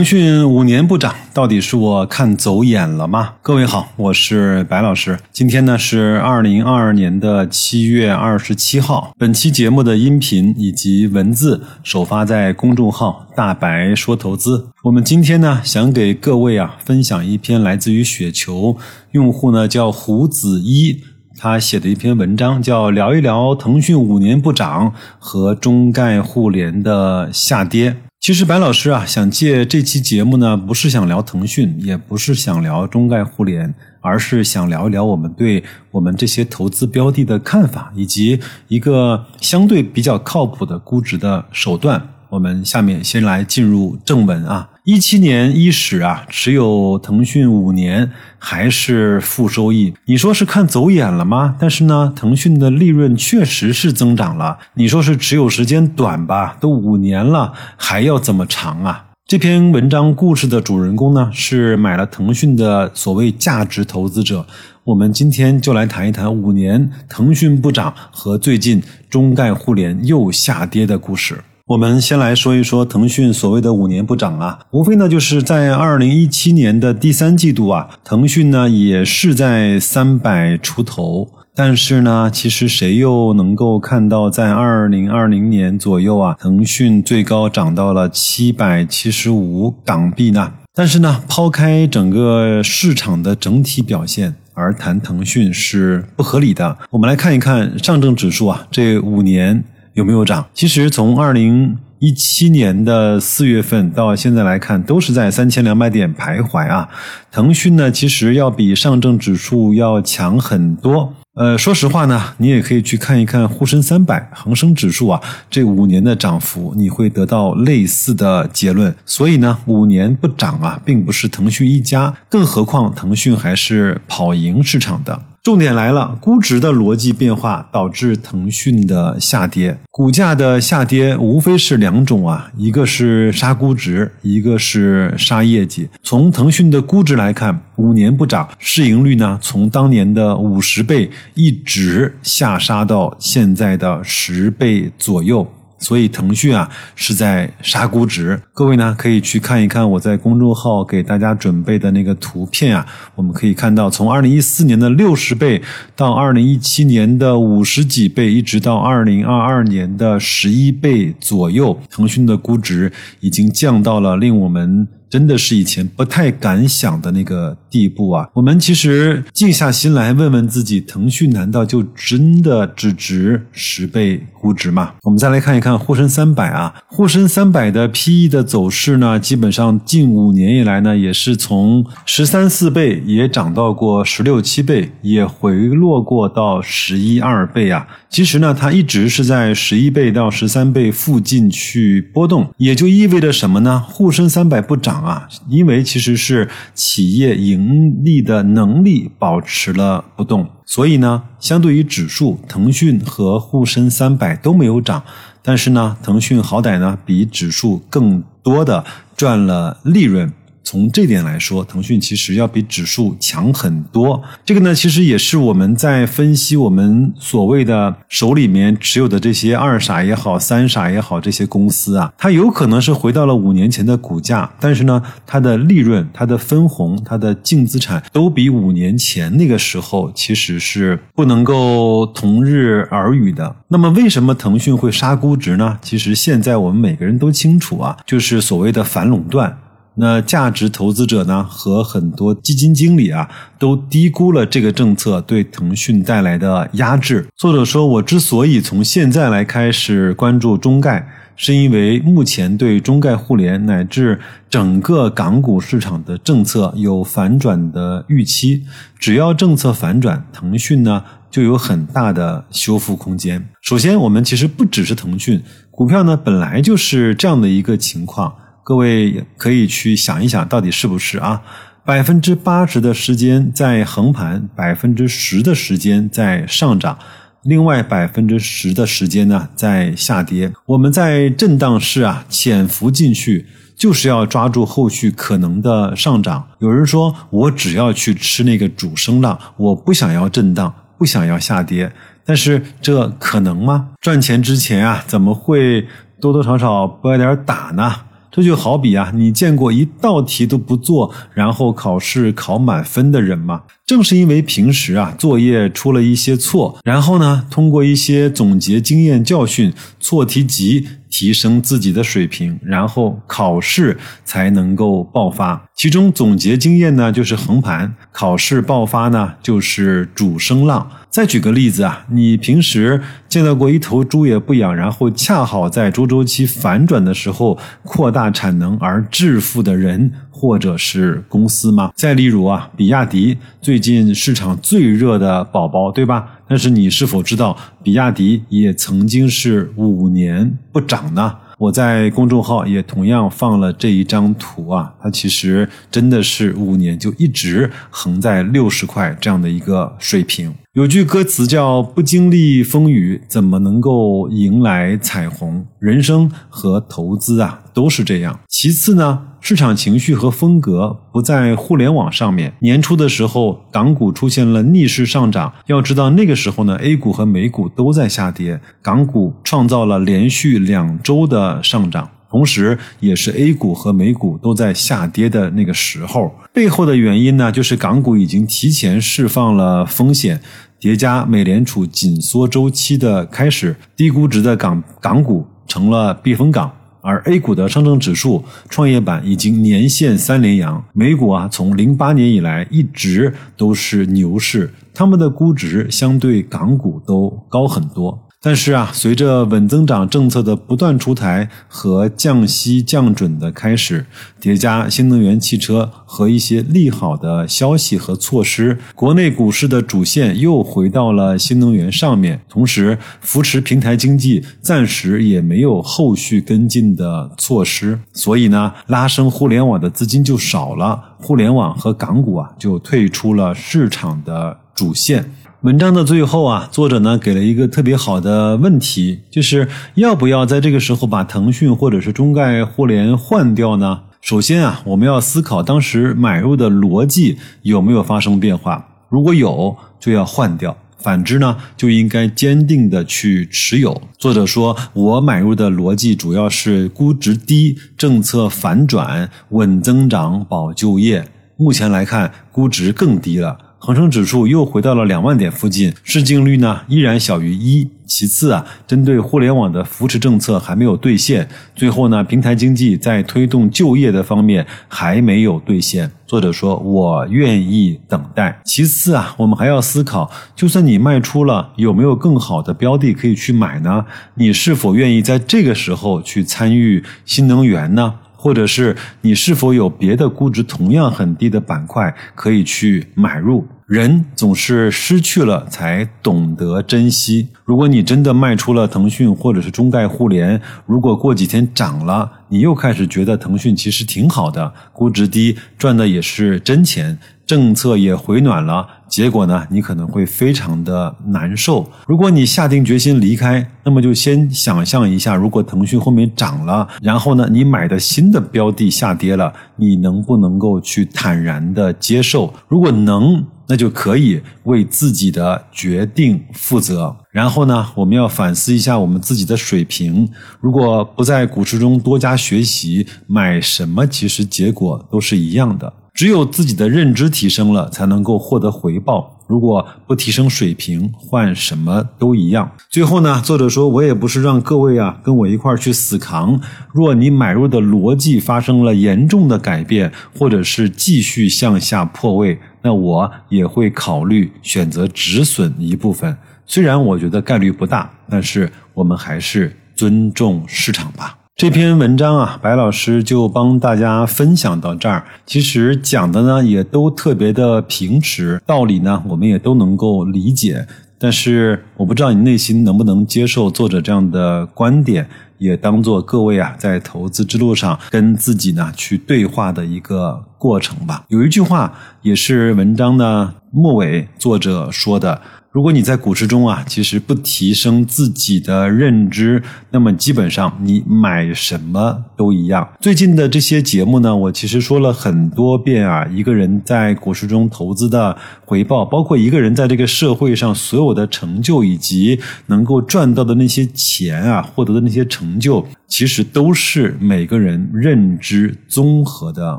腾讯五年不涨，到底是我看走眼了吗？各位好，我是白老师。今天呢是二零二二年的七月二十七号。本期节目的音频以及文字首发在公众号“大白说投资”。我们今天呢想给各位啊分享一篇来自于雪球用户呢叫胡子一他写的一篇文章，叫聊一聊腾讯五年不涨和中概互联的下跌。其实白老师啊，想借这期节目呢，不是想聊腾讯，也不是想聊中概互联，而是想聊一聊我们对我们这些投资标的的看法，以及一个相对比较靠谱的估值的手段。我们下面先来进入正文啊。一七年伊始啊，持有腾讯五年还是负收益，你说是看走眼了吗？但是呢，腾讯的利润确实是增长了。你说是持有时间短吧？都五年了，还要怎么长啊？这篇文章故事的主人公呢，是买了腾讯的所谓价值投资者。我们今天就来谈一谈五年腾讯不涨和最近中概互联又下跌的故事。我们先来说一说腾讯所谓的五年不涨啊，无非呢就是在二零一七年的第三季度啊，腾讯呢也是在三百出头，但是呢，其实谁又能够看到在二零二零年左右啊，腾讯最高涨到了七百七十五港币呢？但是呢，抛开整个市场的整体表现而谈腾讯是不合理的。我们来看一看上证指数啊，这五年。有没有涨？其实从二零一七年的四月份到现在来看，都是在三千两百点徘徊啊。腾讯呢，其实要比上证指数要强很多。呃，说实话呢，你也可以去看一看沪深三百、恒生指数啊，这五年的涨幅，你会得到类似的结论。所以呢，五年不涨啊，并不是腾讯一家，更何况腾讯还是跑赢市场的。重点来了，估值的逻辑变化导致腾讯的下跌，股价的下跌无非是两种啊，一个是杀估值，一个是杀业绩。从腾讯的估值来看，五年不涨，市盈率呢从当年的五十倍一直下杀到现在的十倍左右。所以腾讯啊是在杀估值，各位呢可以去看一看我在公众号给大家准备的那个图片啊，我们可以看到从二零一四年的六十倍到二零一七年的五十几倍，一直到二零二二年的十一倍左右，腾讯的估值已经降到了令我们。真的是以前不太敢想的那个地步啊！我们其实静下心来问问自己，腾讯难道就真的只值十倍估值嘛？我们再来看一看沪深三百啊，沪深三百的 P/E 的走势呢，基本上近五年以来呢，也是从十三四倍也涨到过十六七倍，也回落过到十一二倍啊。其实呢，它一直是在十一倍到十三倍附近去波动，也就意味着什么呢？沪深三百不涨。啊，因为其实是企业盈利的能力保持了不动，所以呢，相对于指数，腾讯和沪深三百都没有涨，但是呢，腾讯好歹呢比指数更多的赚了利润。从这点来说，腾讯其实要比指数强很多。这个呢，其实也是我们在分析我们所谓的手里面持有的这些二傻也好、三傻也好这些公司啊，它有可能是回到了五年前的股价，但是呢，它的利润、它的分红、它的净资产都比五年前那个时候其实是不能够同日而语的。那么，为什么腾讯会杀估值呢？其实现在我们每个人都清楚啊，就是所谓的反垄断。那价值投资者呢和很多基金经理啊都低估了这个政策对腾讯带来的压制。作者说，我之所以从现在来开始关注中概，是因为目前对中概互联乃至整个港股市场的政策有反转的预期。只要政策反转，腾讯呢就有很大的修复空间。首先，我们其实不只是腾讯股票呢，本来就是这样的一个情况。各位可以去想一想，到底是不是啊？百分之八十的时间在横盘，百分之十的时间在上涨，另外百分之十的时间呢在下跌。我们在震荡市啊潜伏进去，就是要抓住后续可能的上涨。有人说我只要去吃那个主升浪，我不想要震荡，不想要下跌。但是这可能吗？赚钱之前啊，怎么会多多少少不要点打呢？这就好比啊，你见过一道题都不做，然后考试考满分的人吗？正是因为平时啊作业出了一些错，然后呢，通过一些总结经验教训，错题集。提升自己的水平，然后考试才能够爆发。其中总结经验呢，就是横盘；考试爆发呢，就是主升浪。再举个例子啊，你平时见到过一头猪也不养，然后恰好在猪周期反转的时候扩大产能而致富的人或者是公司吗？再例如啊，比亚迪最近市场最热的宝宝，对吧？但是你是否知道，比亚迪也曾经是五年不涨呢？我在公众号也同样放了这一张图啊，它其实真的是五年就一直横在六十块这样的一个水平。有句歌词叫“不经历风雨，怎么能够迎来彩虹？”人生和投资啊，都是这样。其次呢，市场情绪和风格不在互联网上面。年初的时候，港股出现了逆势上涨。要知道那个时候呢，A 股和美股都在下跌，港股创造了连续两周的上涨。同时，也是 A 股和美股都在下跌的那个时候，背后的原因呢，就是港股已经提前释放了风险，叠加美联储紧缩周期的开始，低估值的港港股成了避风港，而 A 股的上证指数、创业板已经年线三连阳，美股啊，从零八年以来一直都是牛市，他们的估值相对港股都高很多。但是啊，随着稳增长政策的不断出台和降息降准的开始，叠加新能源汽车和一些利好的消息和措施，国内股市的主线又回到了新能源上面。同时，扶持平台经济暂时也没有后续跟进的措施，所以呢，拉升互联网的资金就少了，互联网和港股啊就退出了市场的主线。文章的最后啊，作者呢给了一个特别好的问题，就是要不要在这个时候把腾讯或者是中概互联换掉呢？首先啊，我们要思考当时买入的逻辑有没有发生变化，如果有，就要换掉；反之呢，就应该坚定的去持有。作者说，我买入的逻辑主要是估值低、政策反转、稳增长、保就业。目前来看，估值更低了。恒生指数又回到了两万点附近，市净率呢依然小于一。其次啊，针对互联网的扶持政策还没有兑现。最后呢，平台经济在推动就业的方面还没有兑现。作者说：“我愿意等待。”其次啊，我们还要思考，就算你卖出了，有没有更好的标的可以去买呢？你是否愿意在这个时候去参与新能源呢？或者是你是否有别的估值同样很低的板块可以去买入？人总是失去了才懂得珍惜。如果你真的卖出了腾讯或者是中概互联，如果过几天涨了，你又开始觉得腾讯其实挺好的，估值低，赚的也是真钱，政策也回暖了。结果呢，你可能会非常的难受。如果你下定决心离开，那么就先想象一下，如果腾讯后面涨了，然后呢，你买的新的标的下跌了，你能不能够去坦然的接受？如果能，那就可以为自己的决定负责。然后呢，我们要反思一下我们自己的水平。如果不在股市中多加学习，买什么其实结果都是一样的。只有自己的认知提升了，才能够获得回报。如果不提升水平，换什么都一样。最后呢，作者说我也不是让各位啊跟我一块儿去死扛。若你买入的逻辑发生了严重的改变，或者是继续向下破位，那我也会考虑选择止损一部分。虽然我觉得概率不大，但是我们还是尊重市场吧。这篇文章啊，白老师就帮大家分享到这儿。其实讲的呢，也都特别的平实，道理呢，我们也都能够理解。但是我不知道你内心能不能接受作者这样的观点，也当做各位啊在投资之路上跟自己呢去对话的一个过程吧。有一句话也是文章的末尾作者说的：如果你在股市中啊，其实不提升自己的认知，那么基本上你买什么都一样。最近的这些节目呢，我其实说了很多遍啊，一个人在股市中投资的回报，包括一个人在这个社会上所有的成就，以及能够赚到的那些钱啊，获得的那些成就，其实都是每个人认知综合的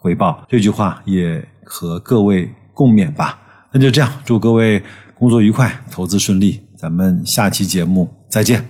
回报。这句话也和各位共勉吧。那就这样，祝各位。工作愉快，投资顺利，咱们下期节目再见。